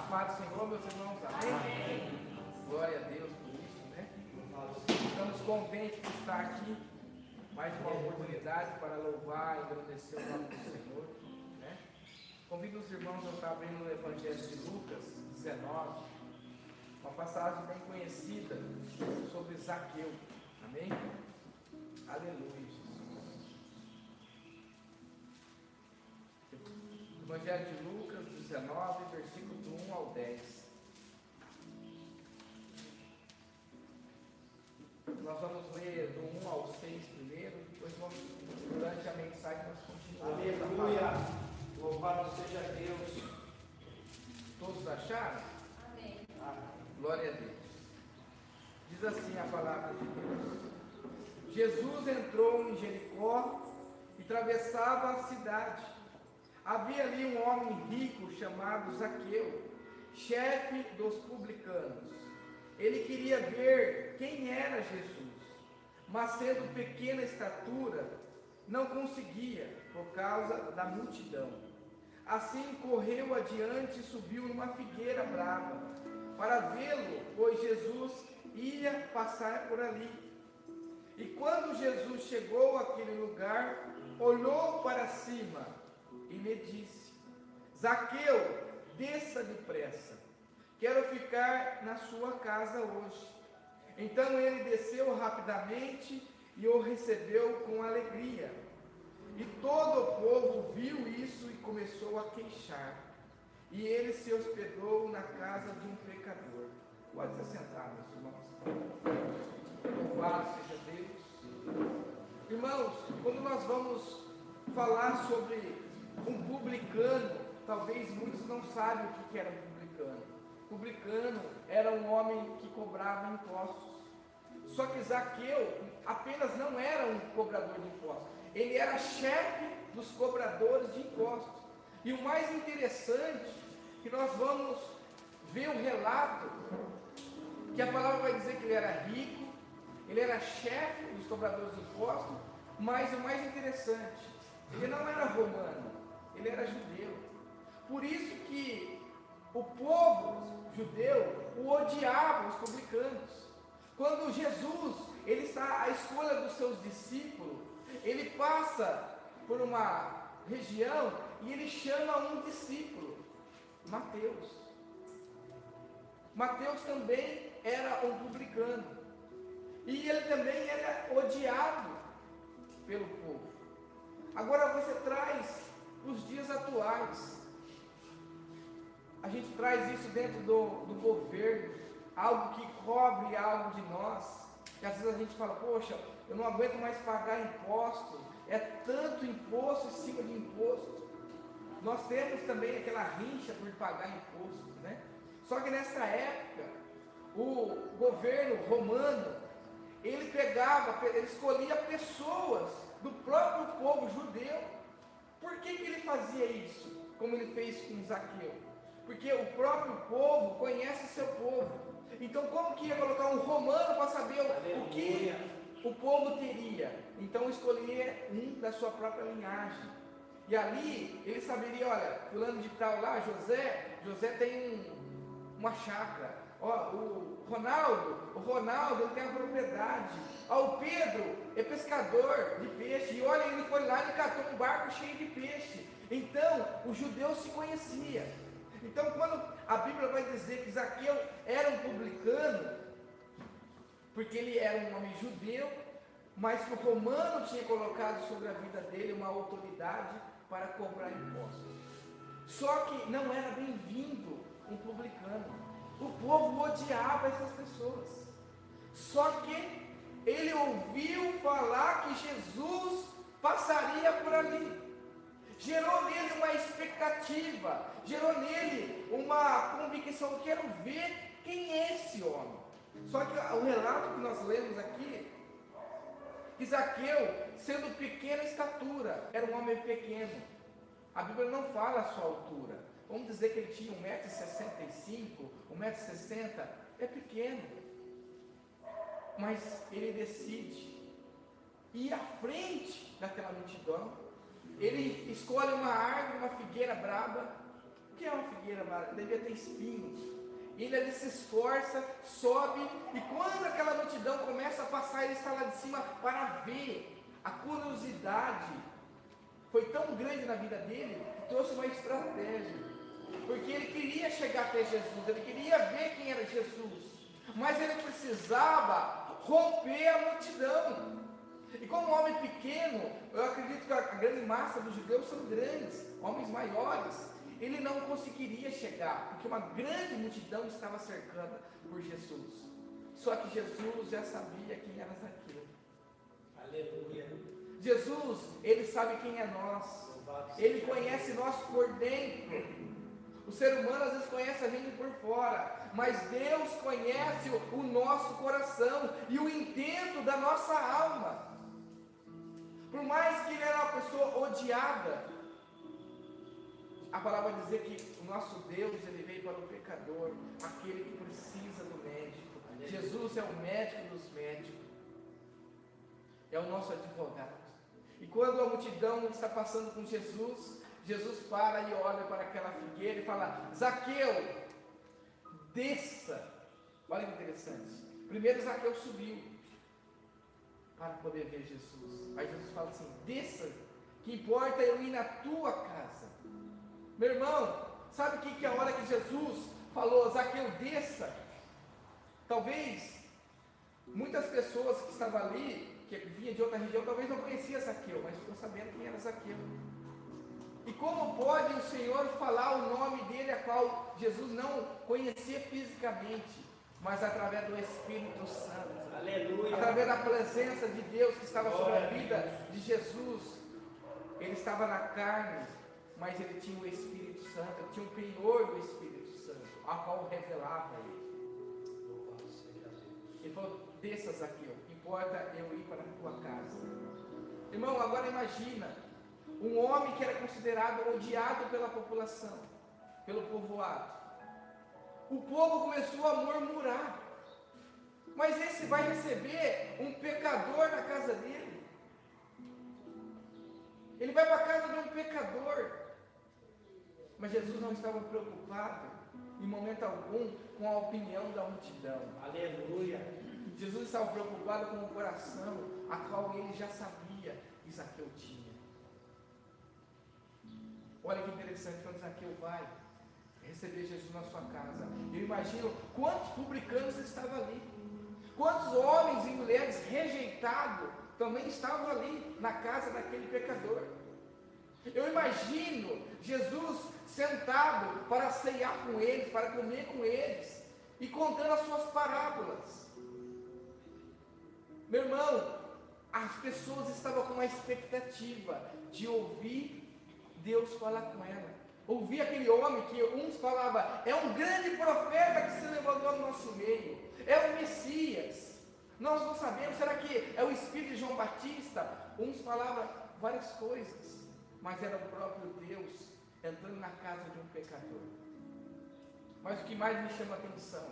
A paz do Senhor, meus irmãos, amém? amém. Glória a Deus por isso, né? Estamos contentes de estar aqui. Mais uma oportunidade para louvar e agradecer o nome do Senhor. Né? Convido os irmãos a estar abrindo no Evangelho de Lucas 19, uma passagem bem conhecida sobre Zaqueu. Amém? Aleluia, Jesus. Evangelho de Lucas 19, versículo 1 ao 10. Nós vamos ler do 1 ao 6 primeiro, depois vamos, durante a mensagem, nós continuamos. Aleluia! Louvado seja Deus. Todos acharam? Amém. Glória a Deus. Diz assim a palavra de Deus. Jesus entrou em Jericó e atravessava a cidade. Havia ali um homem rico chamado Zaqueu, chefe dos publicanos. Ele queria ver quem era Jesus, mas sendo pequena estatura, não conseguia por causa da multidão. Assim correu adiante e subiu numa figueira brava para vê-lo, pois Jesus ia passar por ali. E quando Jesus chegou àquele lugar, olhou para cima e me disse: Zaqueu, desça depressa, quero ficar na sua casa hoje. Então ele desceu rapidamente e o recebeu com alegria. E todo o povo viu isso e começou a queixar. E ele se hospedou na casa de um pecador. Pode se sentar, meus irmãos. Louvado seja Deus. Irmãos, quando nós vamos falar sobre um publicano, talvez muitos não sabem o que era um publicano. Publicano era um homem que cobrava impostos. Só que Zaqueu apenas não era um cobrador de impostos, ele era chefe dos cobradores de impostos. E o mais interessante que nós vamos ver um relato que a palavra vai dizer que ele era rico, ele era chefe dos cobradores de impostos, mas o mais interessante, ele não era romano, ele era judeu. Por isso que o povo judeu o odiava, os publicanos. Quando Jesus, ele está à escolha dos seus discípulos, ele passa por uma região e ele chama um discípulo, Mateus. Mateus também era um publicano. E ele também era odiado pelo povo. Agora você traz os dias atuais. A gente traz isso dentro do, do governo, algo que cobre algo de nós. E às vezes a gente fala, poxa, eu não aguento mais pagar imposto, é tanto imposto em cima de imposto. Nós temos também aquela rincha por pagar imposto, né? Só que nessa época, o governo romano, ele pegava, ele escolhia pessoas do próprio povo judeu. Por que, que ele fazia isso? Como ele fez com Zaqueu? Porque o próprio povo conhece seu povo. Então, como que ia colocar um romano para saber o, o que o povo teria? Então, escolhia um da sua própria linhagem. E ali, ele saberia: olha, fulano de tal lá, José, José tem um, uma chácara. Ó, o Ronaldo, o Ronaldo ele tem a propriedade. Ó, o Pedro é pescador de peixe. E olha, ele foi lá e catou um barco cheio de peixe. Então, o judeu se conhecia. Então, quando a Bíblia vai dizer que Zaqueu era um publicano, porque ele era um homem judeu, mas que o romano tinha colocado sobre a vida dele uma autoridade para cobrar impostos. Só que não era bem-vindo um publicano. O povo odiava essas pessoas. Só que ele ouviu falar que Jesus passaria por ali. Gerou nele uma expectativa, gerou nele uma convicção. Eu quero ver quem é esse homem. Só que o relato que nós lemos aqui, que Zaqueu, sendo pequena estatura, era um homem pequeno. A Bíblia não fala a sua altura. Vamos dizer que ele tinha 1,65m, 1,60m, é pequeno. Mas ele decide ir à frente daquela multidão. Ele escolhe uma árvore, uma figueira braba, que é uma figueira amarela? Devia ter espinhos. Ele ali se esforça, sobe, e quando aquela multidão começa a passar, ele está lá de cima para ver. A curiosidade foi tão grande na vida dele que trouxe uma estratégia. Porque ele queria chegar até Jesus, ele queria ver quem era Jesus, mas ele precisava romper a multidão. E como homem pequeno, eu acredito que a grande massa dos judeus são grandes, homens maiores. Ele não conseguiria chegar, porque uma grande multidão estava cercando por Jesus. Só que Jesus já sabia quem era Zaqueu. Aleluia. Jesus, ele sabe quem é nós. Ele conhece nós por dentro. O ser humano às vezes conhece a gente por fora, mas Deus conhece o nosso coração e o intento da nossa alma. Por mais que ele era uma pessoa odiada, a palavra vai dizer que o nosso Deus ele veio para o pecador, aquele que precisa do médico. Jesus é o médico dos médicos, é o nosso advogado. E quando a multidão está passando com Jesus, Jesus para e olha para aquela figueira e fala: Zaqueu, desça. Olha que interessante. Primeiro Zaqueu subiu para poder ver Jesus. Aí Jesus fala assim: desça, que importa eu ir na tua casa. Meu irmão, sabe o que, que é a hora que Jesus falou, Zaqueu, desça? Talvez muitas pessoas que estavam ali, que vinha de outra região, talvez não conhecia Zaqueu, mas ficou sabendo quem era Zaqueu. E como pode o Senhor falar o nome dele, a qual Jesus não conhecia fisicamente, mas através do Espírito Santo? Aleluia. através da presença de Deus que estava sobre a vida de Jesus. Ele estava na carne, mas ele tinha o Espírito Santo, tinha o penhor do Espírito Santo, a qual revelava ele. Ele falou: desças aqui, ó, importa eu ir para a tua casa. Irmão, agora imagina um homem que era considerado odiado pela população, pelo povoado. O povo começou a murmurar. Mas esse vai receber um pecador na casa dele. Ele vai para a casa de um pecador. Mas Jesus não estava preocupado, em momento algum, com a opinião da multidão. Aleluia. Jesus estava preocupado com o coração, a qual ele já sabia que Zaqueu tinha. Olha que interessante quando Zaqueu vai receber Jesus na sua casa. Eu imagino quantos publicanos estavam ali. Quantos homens e mulheres rejeitados também estavam ali na casa daquele pecador. Eu imagino Jesus sentado para ceiar com eles, para comer com eles e contando as suas parábolas. Meu irmão, as pessoas estavam com uma expectativa de ouvir Deus falar com ela. Ouvir aquele homem que uns falavam, é um grande profeta que se levantou no nosso meio, é o Messias. Nós não sabemos, será que é o Espírito de João Batista? Uns falavam várias coisas, mas era o próprio Deus entrando na casa de um pecador. Mas o que mais me chama a atenção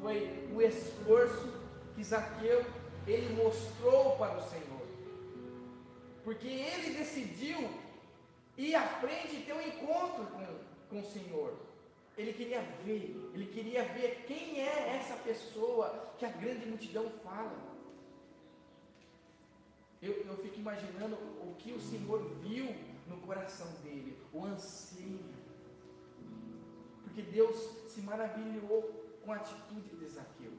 foi o esforço que Zaqueu ele mostrou para o Senhor. Porque ele decidiu ir à frente e ter um encontro com, com o Senhor. Ele queria ver, ele queria ver quem é essa pessoa que a grande multidão fala. Eu, eu fico imaginando o que o Senhor viu no coração dele, o anseio. Porque Deus se maravilhou com a atitude de Zaqueu.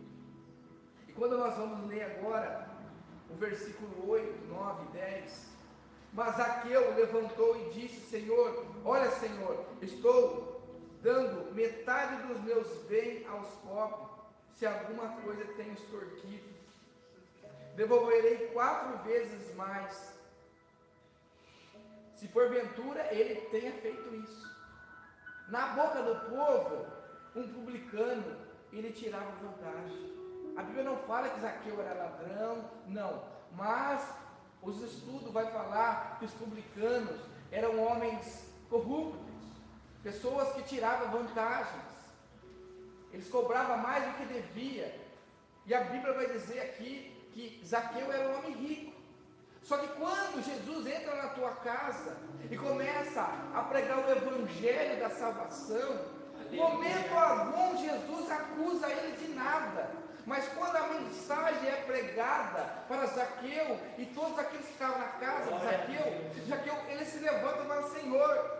E quando nós vamos ler agora o versículo 8, 9, 10, mas Zaqueu levantou e disse: Senhor, olha, Senhor, estou dando metade dos meus bens aos pobres, se alguma coisa tenho extorquido. Devolverei quatro vezes mais. Se porventura ele tenha feito isso. Na boca do povo, um publicano, ele tirava vantagem. A Bíblia não fala que Zaqueu era ladrão, não. Mas os estudos vai falar que os publicanos eram homens corruptos, pessoas que tiravam vantagens. Eles cobravam mais do que devia. E a Bíblia vai dizer aqui que Zaqueu era um homem rico. Só que quando Jesus entra na tua casa e começa a pregar o evangelho da salvação, momento algum Jesus acusa ele de nada. Mas quando a mensagem é pregada para Zaqueu e todos aqueles que estavam na casa de Zaqueu, Zaqueu ele se levanta e fala: Senhor,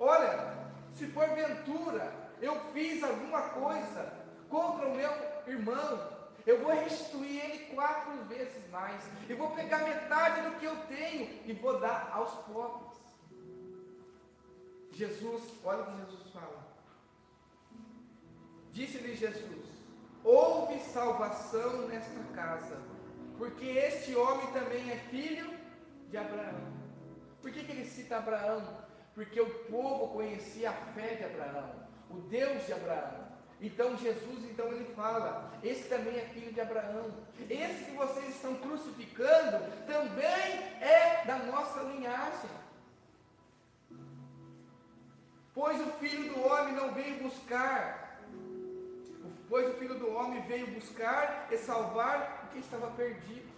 olha, se porventura eu fiz alguma coisa contra o meu irmão, eu vou restituir ele quatro vezes mais. E vou pegar metade do que eu tenho e vou dar aos pobres. Jesus, olha o que Jesus fala. Disse-lhe Jesus: Houve salvação nesta casa, porque este homem também é filho de Abraão. Por que, que ele cita Abraão? Porque o povo conhecia a fé de Abraão, o Deus de Abraão. Então Jesus, então ele fala, esse também é filho de Abraão. Esse que vocês estão crucificando também é da nossa linhagem. Pois o filho do homem não veio buscar, pois o filho do homem veio buscar e salvar o que estava perdido.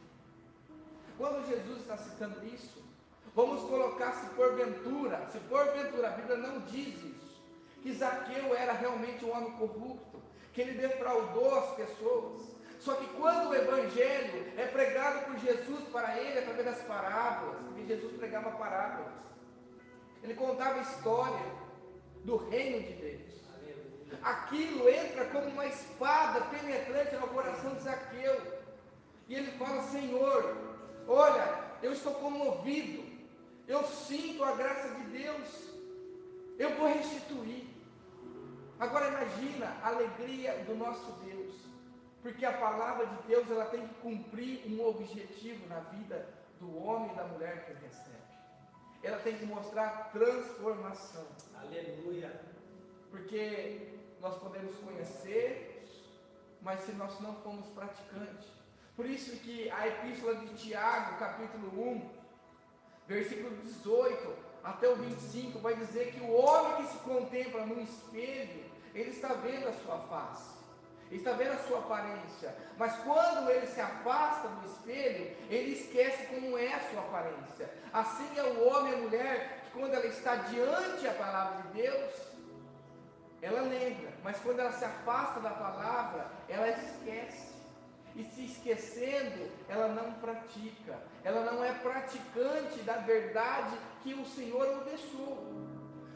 Quando Jesus está citando isso, vamos colocar se porventura, se porventura, a Bíblia não diz isso que Zaqueu era realmente um homem corrupto, que ele defraudou as pessoas. Só que quando o evangelho é pregado por Jesus para ele através das parábolas, porque Jesus pregava parábolas, ele contava a história do reino de Deus. Aquilo entra como uma espada penetrante no coração de Zaqueu. E ele fala: Senhor, olha, eu estou comovido, eu sinto a graça de Deus, eu vou restituir. Agora imagina a alegria do nosso Deus, porque a palavra de Deus ela tem que cumprir um objetivo na vida do homem e da mulher que recebe. Ela tem que mostrar transformação. Aleluia. Porque nós podemos conhecer, mas se nós não formos praticantes. Por isso que a epístola de Tiago, capítulo 1, versículo 18 até o 25, vai dizer que o homem que se contempla no espelho, ele está vendo a sua face, ele está vendo a sua aparência, mas quando ele se afasta do espelho, ele esquece como é a sua aparência. Assim é o homem e a mulher que, quando ela está diante da palavra de Deus, ela lembra, mas quando ela se afasta da palavra, ela esquece. E se esquecendo, ela não pratica, ela não é praticante da verdade que o Senhor o deixou.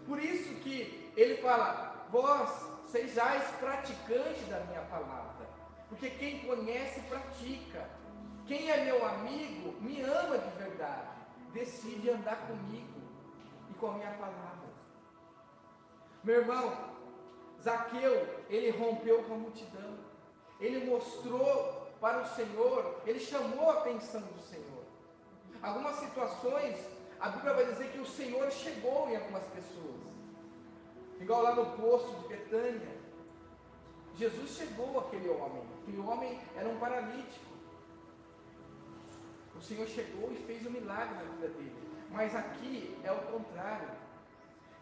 Por isso que ele fala: vós sejais praticantes da minha palavra. Porque quem conhece, pratica. Quem é meu amigo, me ama de verdade. Decide andar comigo e com a minha palavra. Meu irmão, Zaqueu, ele rompeu com a multidão. Ele mostrou para o Senhor, ele chamou a atenção do Senhor. Algumas situações, a Bíblia vai dizer que o Senhor chegou em algumas pessoas. Igual lá no poço de Betânia. Jesus chegou àquele homem. Aquele homem era um paralítico. O Senhor chegou e fez um milagre na vida dele. Mas aqui é o contrário.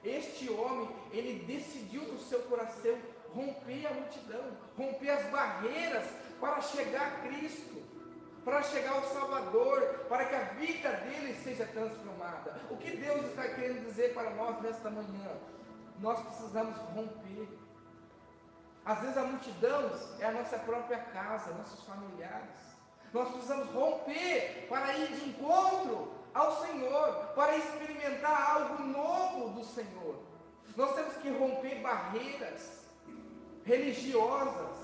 Este homem, ele decidiu no seu coração romper a multidão, romper as barreiras para chegar a Cristo, para chegar ao Salvador, para que a vida dele seja transformada. O que Deus está querendo dizer para nós nesta manhã? nós precisamos romper. Às vezes a multidão é a nossa própria casa, nossos familiares. Nós precisamos romper para ir de encontro ao Senhor, para experimentar algo novo do Senhor. Nós temos que romper barreiras religiosas,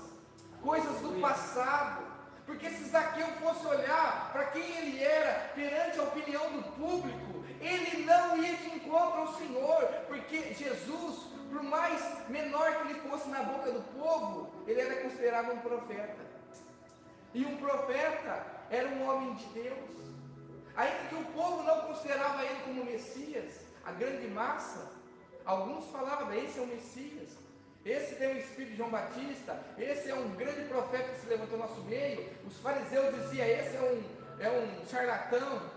coisas do passado. Porque se Zaqueu fosse olhar para quem ele era perante a opinião do público, ele não ia de encontro ao Senhor, porque Jesus, por mais menor que ele fosse na boca do povo, ele era considerado um profeta. E um profeta era um homem de Deus. Ainda que o povo não considerava ele como Messias, a grande massa, alguns falavam, esse é o Messias. Esse tem o espírito de João Batista, esse é um grande profeta que se levantou no nosso meio. Os fariseus diziam, esse é um, é um charlatão.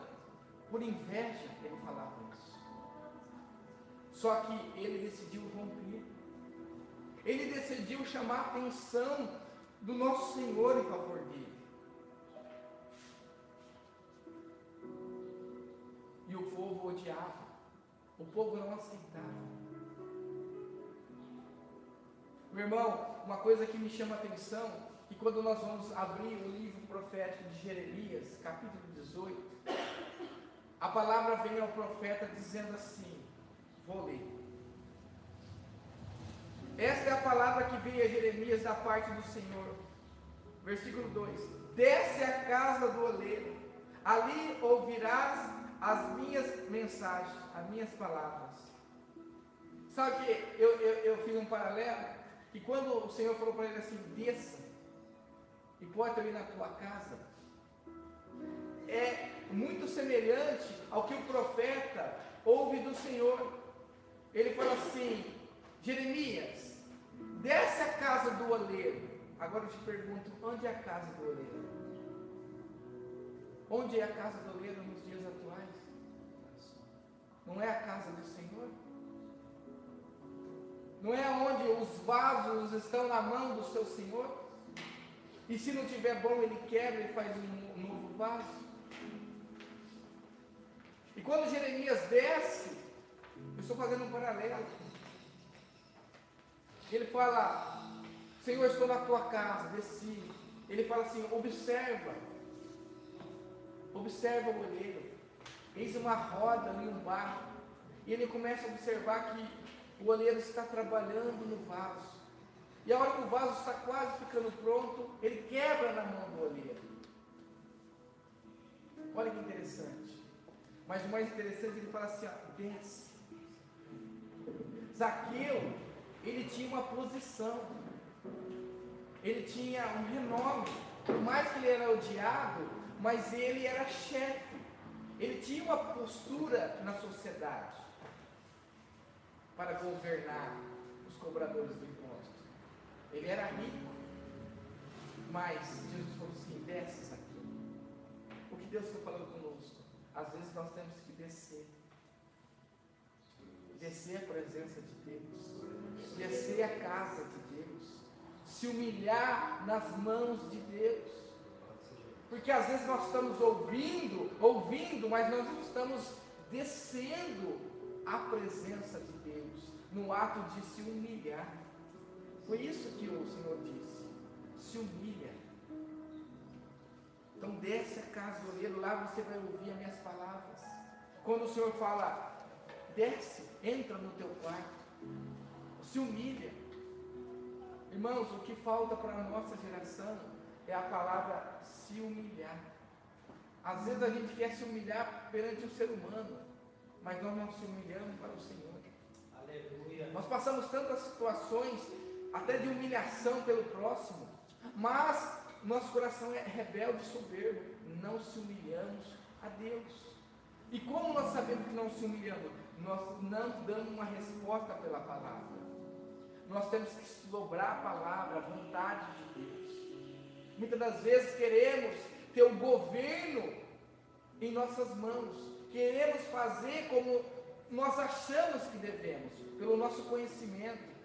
Por inveja, ele falava isso. Só que ele decidiu romper. Ele decidiu chamar a atenção do nosso Senhor em favor dele. odiava, o povo não aceitava. Meu irmão, uma coisa que me chama a atenção, que quando nós vamos abrir o livro profético de Jeremias, capítulo 18, a palavra vem ao profeta dizendo assim: Vou ler. Esta é a palavra que veio a Jeremias da parte do Senhor. Versículo 2: Desce à casa do oleiro, ali ouvirás as minhas mensagens, as minhas palavras. Sabe que eu, eu, eu fiz um paralelo? Que quando o Senhor falou para ele assim: desça, e pode ir na tua casa, é muito semelhante ao que o profeta ouve do Senhor. Ele fala assim: Jeremias, desce a casa do oleiro. Agora eu te pergunto: onde é a casa do oleiro? Onde é a casa do oleiro nos dias atuais? Não é a casa do Senhor? Não é onde os vasos estão na mão do seu Senhor? E se não tiver bom, ele quebra e faz um novo vaso? E quando Jeremias desce, eu estou fazendo um paralelo. Ele fala, Senhor, estou na tua casa, desci. Ele fala assim, observa, observa o olheiro. Eis uma roda ali, um barro. E ele começa a observar que o olheiro está trabalhando no vaso. E a hora que o vaso está quase ficando pronto, ele quebra na mão do olheiro. Olha que interessante. Mas o mais interessante, ele fala assim: ó, desce. Zaqueu, ele tinha uma posição, ele tinha um renome. Por mais que ele era odiado, mas ele era chefe. Ele tinha uma postura na sociedade para governar os cobradores do imposto. Ele era rico, mas Jesus falou assim: desce aqui. O que Deus está falando conosco? Às vezes nós temos que descer. Descer a presença de Deus. Descer a casa de Deus. Se humilhar nas mãos de Deus. Porque às vezes nós estamos ouvindo, ouvindo, mas nós não estamos descendo a presença de no ato de se humilhar. Foi isso que o Senhor disse. Se humilha. Então desce a casa do oleiro, lá você vai ouvir as minhas palavras. Quando o Senhor fala, desce, entra no teu quarto, se humilha. Irmãos, o que falta para a nossa geração é a palavra se humilhar. Às vezes a gente quer se humilhar perante o ser humano, mas nós não se humilhamos para o Senhor. Nós passamos tantas situações, até de humilhação pelo próximo, mas nosso coração é rebelde e soberbo, não se humilhamos a Deus. E como nós sabemos que não se humilhamos? Nós não damos uma resposta pela palavra. Nós temos que dobrar a palavra, a vontade de Deus. Muitas das vezes queremos ter o governo em nossas mãos, queremos fazer como nós achamos que devemos, pelo nosso conhecimento.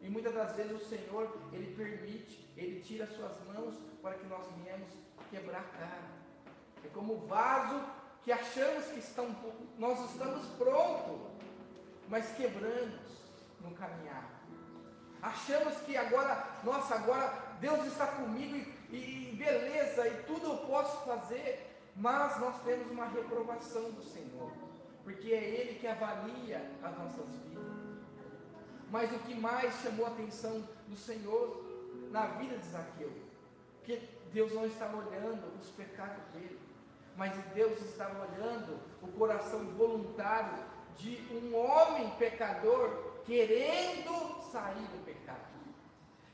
E muitas das vezes o Senhor, Ele permite, Ele tira as suas mãos para que nós venhamos quebrar a cara. É como o vaso que achamos que estão, nós estamos prontos, mas quebramos no caminhar. Achamos que agora, nossa, agora Deus está comigo e, e beleza, e tudo eu posso fazer, mas nós temos uma reprovação do Senhor, porque é Ele que avalia as nossas vidas. Mas o que mais chamou a atenção do Senhor na vida de Zaqueu, que Deus não estava olhando os pecados dele, mas Deus estava olhando o coração voluntário de um homem pecador querendo sair do pecado.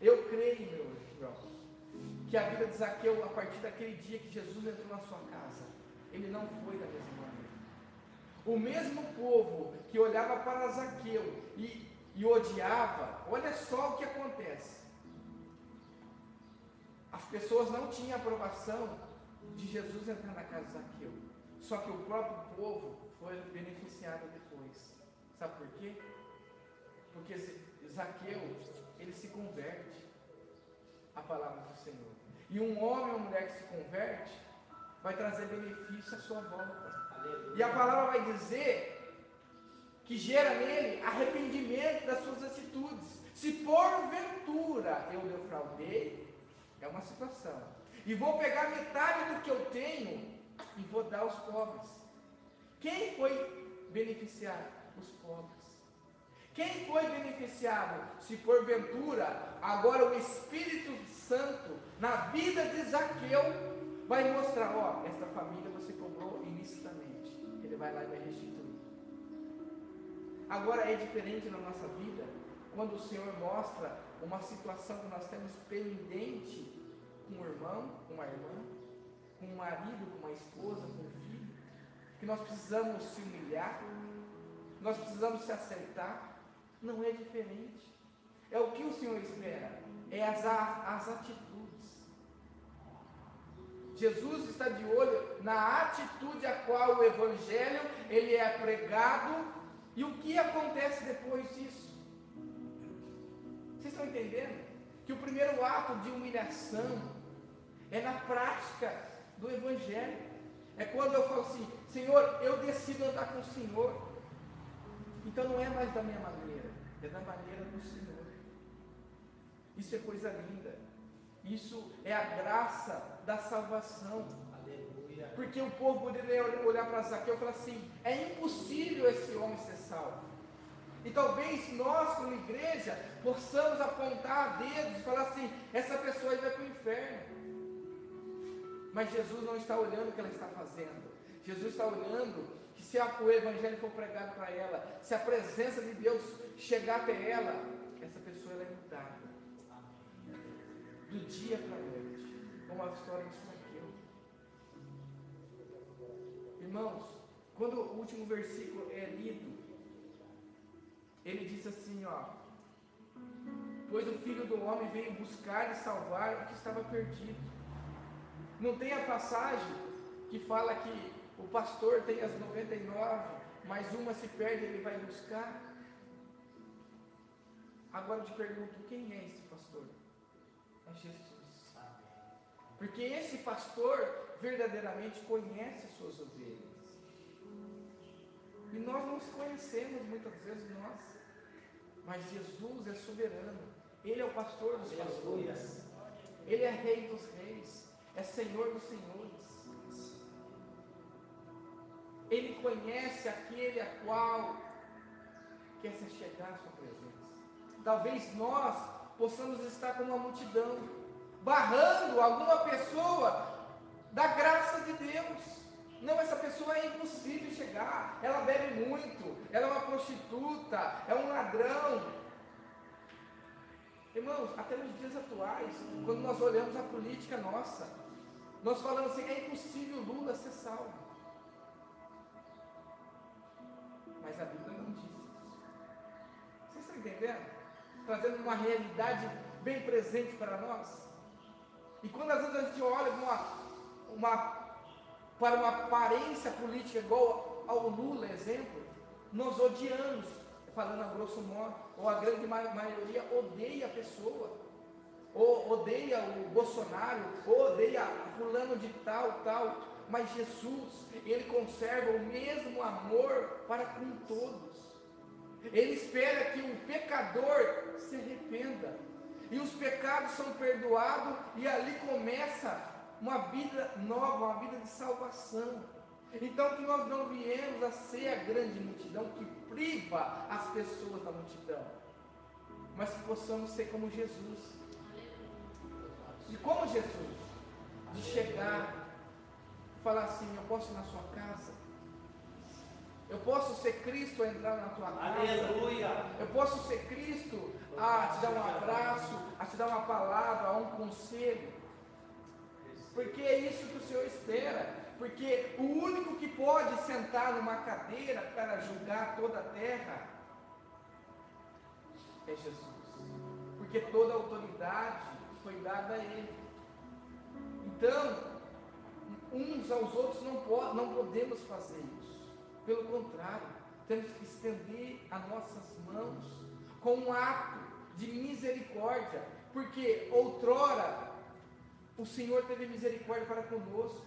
Eu creio, meu irmão, que a vida de Zaqueu, a partir daquele dia que Jesus entrou na sua casa, ele não foi da mesma maneira. O mesmo povo que olhava para Zaqueu e, e odiava, olha só o que acontece. As pessoas não tinham aprovação de Jesus entrar na casa de Zaqueu. Só que o próprio povo foi beneficiado depois. Sabe por quê? Porque Zaqueu, ele se converte à palavra do Senhor. E um homem ou mulher que se converte vai trazer benefício à sua volta. Aleluia. E a palavra vai dizer que gera nele arrependimento das suas atitudes. Se porventura eu defraudei, é uma situação, e vou pegar metade do que eu tenho e vou dar aos pobres. Quem foi beneficiado? Os pobres. Quem foi beneficiado? Se porventura agora o Espírito Santo na vida de Zaqueu vai mostrar, ó, esta família você cobrou ilicitamente. Ele vai lá e vai restituir. Agora é diferente na nossa vida quando o Senhor mostra uma situação que nós temos pendente com um irmão, com uma irmã, com um marido, com uma esposa, com um filho, que nós precisamos se humilhar, nós precisamos se aceitar. Não é diferente. É o que o Senhor espera, é as, as atitudes. Jesus está de olho na atitude a qual o Evangelho ele é pregado e o que acontece depois disso? Vocês estão entendendo? Que o primeiro ato de humilhação é na prática do Evangelho. É quando eu falo assim, Senhor, eu decido andar com o Senhor. Então não é mais da minha maneira, é da maneira do Senhor. Isso é coisa linda. Isso é a graça da salvação. Porque o povo poderia olhar para Zaqueu e falar assim: é impossível esse homem ser salvo. E talvez nós, como igreja, possamos apontar dedos e falar assim: essa pessoa aí vai para o inferno. Mas Jesus não está olhando o que ela está fazendo. Jesus está olhando que se o evangelho for pregado para ela, se a presença de Deus chegar até ela, essa pessoa é mudada. Do dia para a noite. Como a história de Irmãos, quando o último versículo é lido, ele diz assim, ó: Pois o filho do homem veio buscar e salvar o que estava perdido. Não tem a passagem que fala que o pastor tem as 99, mas uma se perde, ele vai buscar. Agora eu te pergunto, quem é esse pastor? É Jesus. Porque esse pastor verdadeiramente conhece suas ovelhas. E nós não conhecemos muitas vezes nós. Mas Jesus é soberano. Ele é o pastor dos pastores. Ele é rei dos reis. É senhor dos senhores. Ele conhece aquele a qual quer se chegar à sua presença. Talvez nós possamos estar como uma multidão, barrando alguma pessoa da graça de Deus. Não, essa pessoa é impossível chegar. Ela bebe muito, ela é uma prostituta, é um ladrão. Irmãos, até nos dias atuais, quando nós olhamos a política nossa, nós falamos assim: é impossível Lula ser salvo. Mas a Bíblia não diz isso. Vocês estão entendendo? Trazendo uma realidade bem presente para nós. E quando às vezes a gente olha uma, uma, para uma aparência política igual ao Lula, exemplo, nós odiamos, falando a grosso modo, ou a grande maioria odeia a pessoa, ou odeia o Bolsonaro, ou odeia fulano de tal, tal, mas Jesus, ele conserva o mesmo amor para com todos. Ele espera que o pecador se arrependa. E os pecados são perdoados e ali começa uma vida nova, uma vida de salvação. Então que nós não viemos a ser a grande multidão que priva as pessoas da multidão, mas que possamos ser como Jesus. E como Jesus, de chegar e falar assim, eu posso ir na sua casa, eu posso ser Cristo a entrar na tua casa. Aleluia. Eu posso ser Cristo a te dar um abraço, a te dar uma palavra, a um conselho. Porque é isso que o Senhor espera. Porque o único que pode sentar numa cadeira para julgar toda a terra é Jesus. Porque toda a autoridade foi dada a Ele. Então, uns aos outros não, não podemos fazer isso. Pelo contrário, temos que estender as nossas mãos com um ato de misericórdia. Porque outrora o Senhor teve misericórdia para conosco.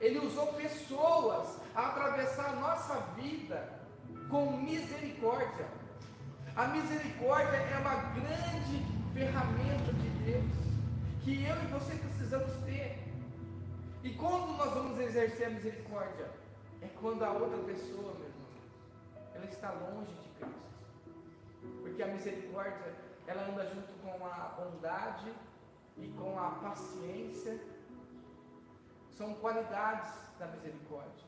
Ele usou pessoas a atravessar a nossa vida com misericórdia. A misericórdia é uma grande ferramenta de Deus que eu e você precisamos ter. E quando nós vamos exercer a misericórdia? É quando a outra pessoa, meu irmão, ela está longe de Cristo. Porque a misericórdia, ela anda junto com a bondade e com a paciência. São qualidades da misericórdia.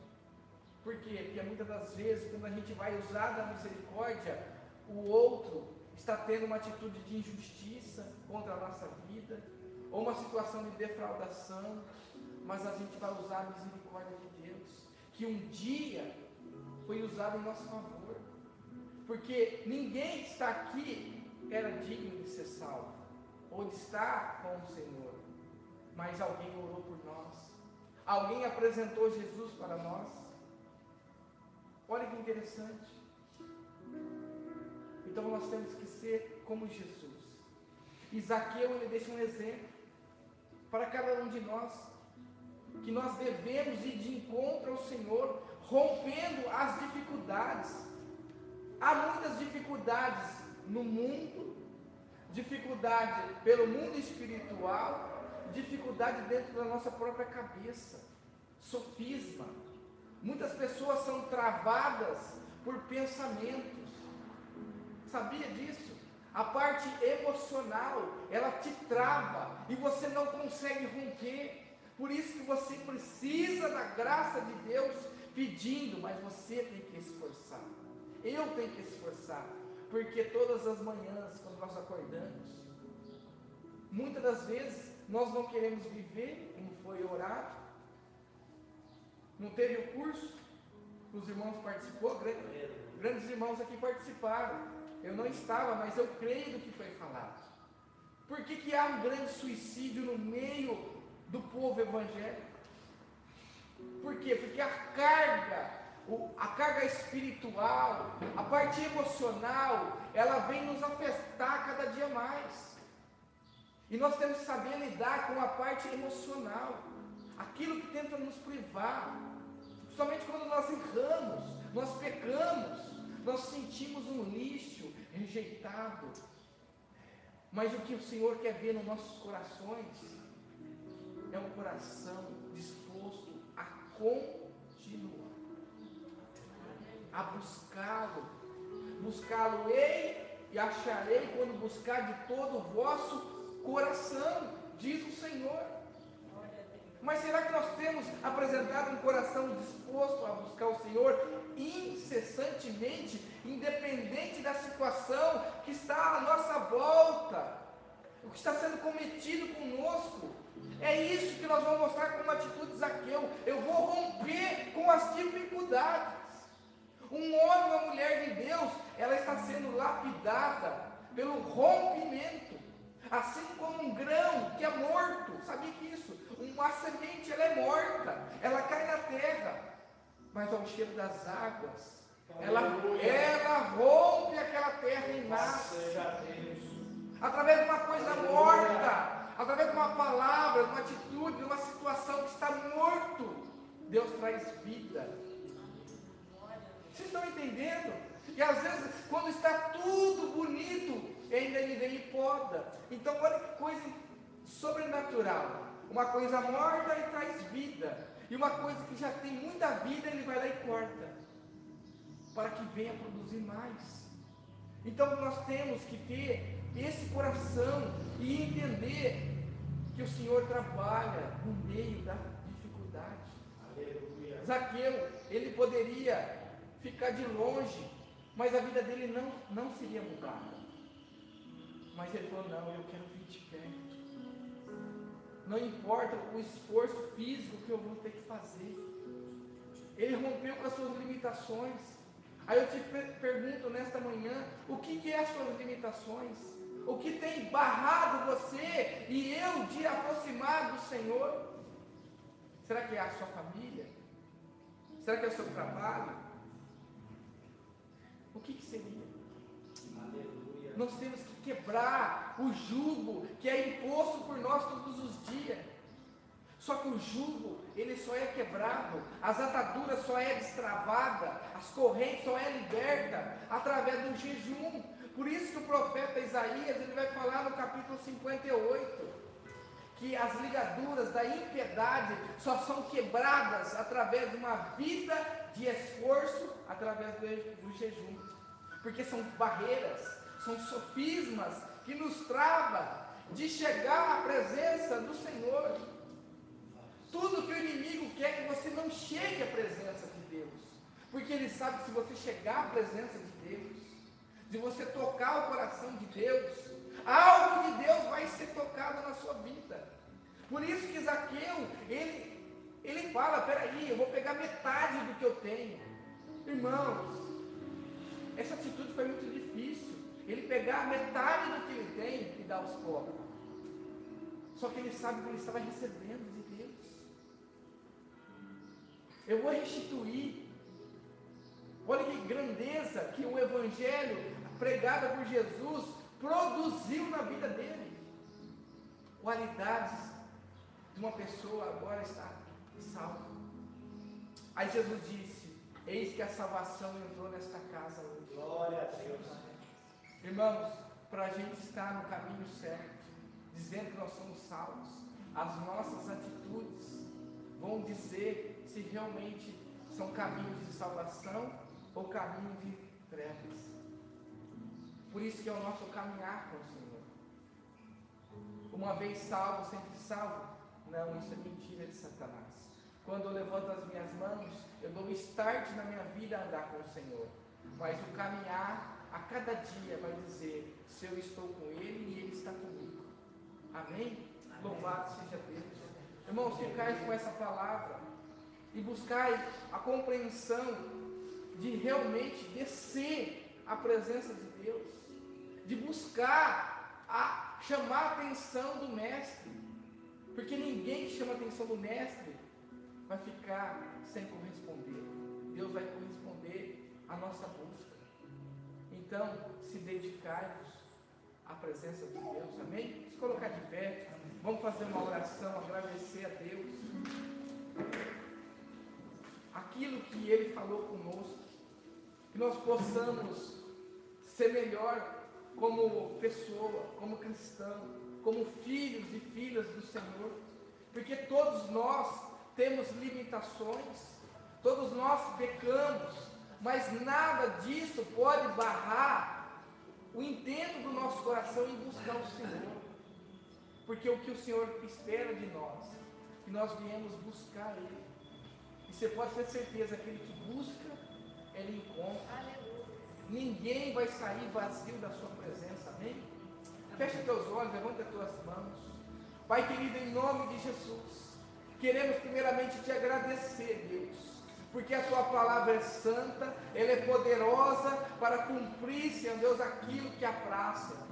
Por quê? Porque muitas das vezes, quando a gente vai usar da misericórdia, o outro está tendo uma atitude de injustiça contra a nossa vida, ou uma situação de defraudação, mas a gente vai usar a misericórdia de Deus, que um dia foi usada em nosso favor, porque ninguém que está aqui era digno de ser salvo, ou estar com o Senhor, mas alguém orou por nós, alguém apresentou Jesus para nós. Olha que interessante. Então nós temos que ser como Jesus. Isaqueu ele deixa um exemplo para cada um de nós, que nós devemos ir de encontro ao Senhor, rompendo as dificuldades. Há muitas dificuldades no mundo, dificuldade pelo mundo espiritual, dificuldade dentro da nossa própria cabeça, sofisma. Muitas pessoas são travadas por pensamentos. Sabia disso? A parte emocional, ela te trava e você não consegue romper. Por isso que você precisa da graça de Deus pedindo, mas você tem que esforçar. Eu tenho que esforçar, porque todas as manhãs, quando nós acordamos, muitas das vezes nós não queremos viver como foi orado. Não teve o curso, os irmãos participou, grandes, irmãos aqui participaram. Eu não estava, mas eu creio no que foi falado. Por que, que há um grande suicídio no meio do povo evangélico? Por quê? Porque a carga, a carga espiritual, a parte emocional, ela vem nos afetar cada dia mais. E nós temos que saber lidar com a parte emocional, aquilo que tenta nos privar. Somente quando nós erramos, nós pecamos, nós sentimos um lixo, rejeitado. Mas o que o Senhor quer ver nos nossos corações é um coração disposto a continuar, a buscá-lo. Buscá-lo-ei e acharei quando buscar de todo o vosso coração, diz o Senhor. Mas será que nós temos apresentado um coração disposto a buscar o Senhor incessantemente, independente da situação que está à nossa volta, o que está sendo cometido conosco? É isso que nós vamos mostrar com uma atitude de Zaqueu. Eu vou romper com as dificuldades. Um homem, uma mulher de Deus, ela está sendo lapidada pelo rompimento. Assim como um grão que é morto, sabia que isso? Uma semente ela é morta, ela cai na terra, mas ao cheiro das águas, ela, ela rompe aquela terra e nasce. Através de uma coisa morta, através de uma palavra, de uma atitude, de uma situação que está morto, Deus traz vida. Vocês estão entendendo? E às vezes, quando está tudo bonito, ainda ele vem e poda. Então, olha que coisa sobrenatural. Uma coisa morta e traz vida. E uma coisa que já tem muita vida, ele vai lá e corta. Para que venha produzir mais. Então nós temos que ter esse coração e entender que o Senhor trabalha no meio da dificuldade. Aleluia. Zaqueu, ele poderia ficar de longe, mas a vida dele não, não seria mudada. Mas ele falou: Não, eu quero vir de perto. Não importa o esforço físico que eu vou ter que fazer. Ele rompeu com as suas limitações. Aí eu te pergunto nesta manhã: o que, que é as suas limitações? O que tem barrado você e eu de aproximar do Senhor? Será que é a sua família? Será que é o seu trabalho? O que, que seria? Aleluia. Nós temos que quebrar o jugo que é imposto por nós todos os dias. Só que o jugo, ele só é quebrado, as ataduras só é destravada, as correntes só é liberta através do jejum. Por isso que o profeta Isaías, ele vai falar no capítulo 58, que as ligaduras da impiedade só são quebradas através de uma vida de esforço, através do, jejum. Porque são barreiras, são sofismas que nos trava de chegar à presença do Senhor. Tudo que o inimigo quer é que você não chegue à presença de Deus. Porque ele sabe que se você chegar à presença de Deus, se você tocar o coração de Deus, algo de Deus vai ser tocado na sua vida. Por isso que Zaqueu, ele, ele fala, peraí, eu vou pegar metade do que eu tenho. Irmãos, essa atitude foi muito difícil. Ele pegar metade do que ele tem e dar aos pobres. Só que ele sabe que ele estava recebendo de Deus. Eu vou restituir. Olha que grandeza que o Evangelho pregado por Jesus produziu na vida dele. Qualidades de uma pessoa agora está salva. Aí Jesus disse: Eis que a salvação entrou nesta casa hoje. Glória a Deus. Irmãos, para a gente estar no caminho certo, dizendo que nós somos salvos, as nossas atitudes vão dizer se realmente são caminhos de salvação ou caminhos de trevas. Por isso que é o nosso caminhar com o Senhor. Uma vez salvo, sempre salvo. Não, isso é mentira de Satanás. Quando eu levanto as minhas mãos, eu dou start na minha vida a andar com o Senhor. Mas o caminhar a cada dia vai dizer se eu estou com Ele e Ele está comigo. Amém? Amém. Louvado seja Deus. Irmãos, ficais com essa palavra e buscai a compreensão de realmente descer a presença de Deus, de buscar a chamar a atenção do Mestre, porque ninguém que chama a atenção do Mestre vai ficar sem corresponder. Deus vai corresponder à nossa busca. Então, se dedicar-vos à presença de Deus, amém? Se colocar de pé, vamos fazer uma oração, agradecer a Deus. Aquilo que Ele falou conosco, que nós possamos ser melhor como pessoa, como cristão, como filhos e filhas do Senhor, porque todos nós temos limitações, todos nós pecamos, mas nada disso pode barrar o intento do nosso coração em buscar o Senhor, porque o que o Senhor espera de nós, que nós viemos buscar Ele, e você pode ter certeza, aquele que busca, ele encontra. Ninguém vai sair vazio da sua presença, amém? Feche teus olhos, levanta as tuas mãos. Pai querido, em nome de Jesus, queremos primeiramente te agradecer, Deus, porque a tua palavra é santa, ela é poderosa para cumprir, Senhor Deus, aquilo que apraça.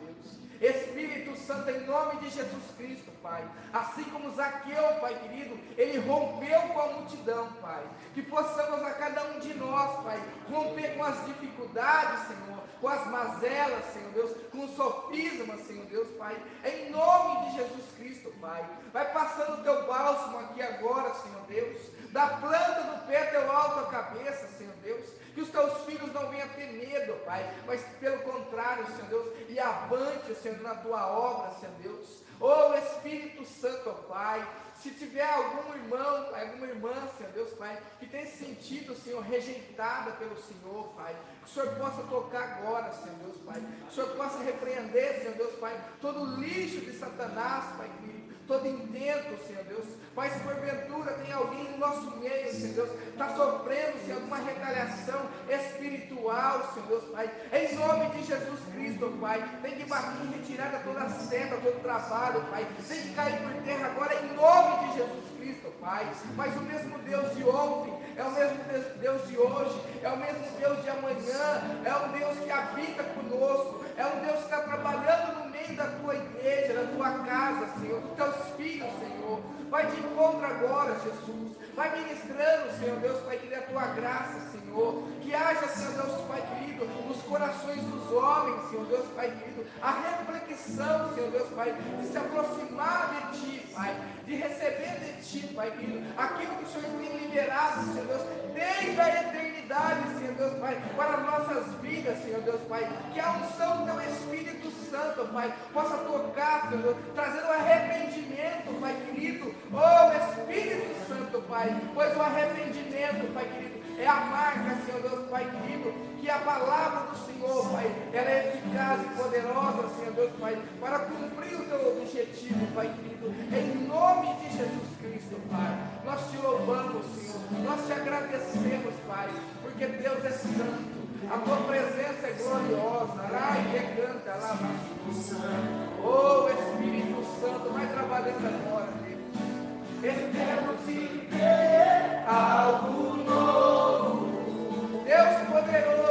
Espírito Santo, em nome de Jesus Cristo, Pai. Assim como Zaqueu, Pai querido, ele rompeu com a multidão, Pai. Que possamos a cada um de nós, Pai, romper com as dificuldades, Senhor, com as mazelas, Senhor Deus, com o sofisma, Senhor Deus, Pai. Em nome de Jesus Cristo, Pai. Vai passando o teu bálsamo aqui agora, Senhor Deus. Da planta do pé teu alto a cabeça, Senhor Deus que os teus filhos não venham ter medo, Pai, mas pelo contrário, Senhor Deus, e avante, Senhor, na tua obra, Senhor Deus. Oh Espírito Santo, Pai, se tiver algum irmão, alguma irmã, Senhor Deus, Pai, que tem se sentido, Senhor, rejeitada pelo Senhor, Pai, que o Senhor possa tocar agora, Senhor Deus, Pai, que o Senhor possa repreender, Senhor Deus, Pai, todo o lixo de Satanás, Pai, querido todo intento, Senhor Deus. Se porventura tem alguém no nosso meio, Senhor Deus, está sofrendo, Senhor, alguma retaliação espiritual, Senhor Deus, Pai. Em nome de Jesus Cristo, Pai. Tem que bater retirada toda a seta, todo o trabalho, Pai. Tem que cair por terra agora, em nome de Jesus Cristo, Pai. Mas o mesmo Deus de ontem, é o mesmo Deus de hoje, é o mesmo Deus de amanhã, é o Deus que habita conosco, é um Deus que está trabalhando no meio da tua igreja, da tua casa, Senhor, dos teus filhos, Senhor. Vai de encontro agora, Jesus. Vai ministrando, Senhor Deus, Pai querido, a tua graça, Senhor. Que haja, Senhor Deus, Pai querido, nos corações dos homens, Senhor Deus, Pai querido, a reflexão, Senhor Deus, Pai, de se aproximar de Ti, Pai, de receber de Ti, Pai querido, aquilo que o Senhor tem liberado, Senhor Deus, desde a eternidade, Senhor Deus, Pai, para nossas vidas, Senhor Deus, Pai, que a unção do Teu Espírito Santo, Pai, possa tocar, Senhor Deus, trazendo arrependimento, Pai querido, oh Espírito Santo, Pai, pois o arrependimento, Pai querido, é a marca, Senhor Deus, Pai querido, que a palavra do Senhor, Pai, ela é eficaz e poderosa, Senhor Deus, Pai, para cumprir o teu objetivo, Pai querido, em nome de Jesus Cristo, Pai. Nós te louvamos, Senhor, nós te agradecemos, Pai, porque Deus é santo. A tua presença é gloriosa. Rai, recanta, lava. Oh Espírito Santo, vai trabalhando agora, Deus. Espero viver algo novo. Deus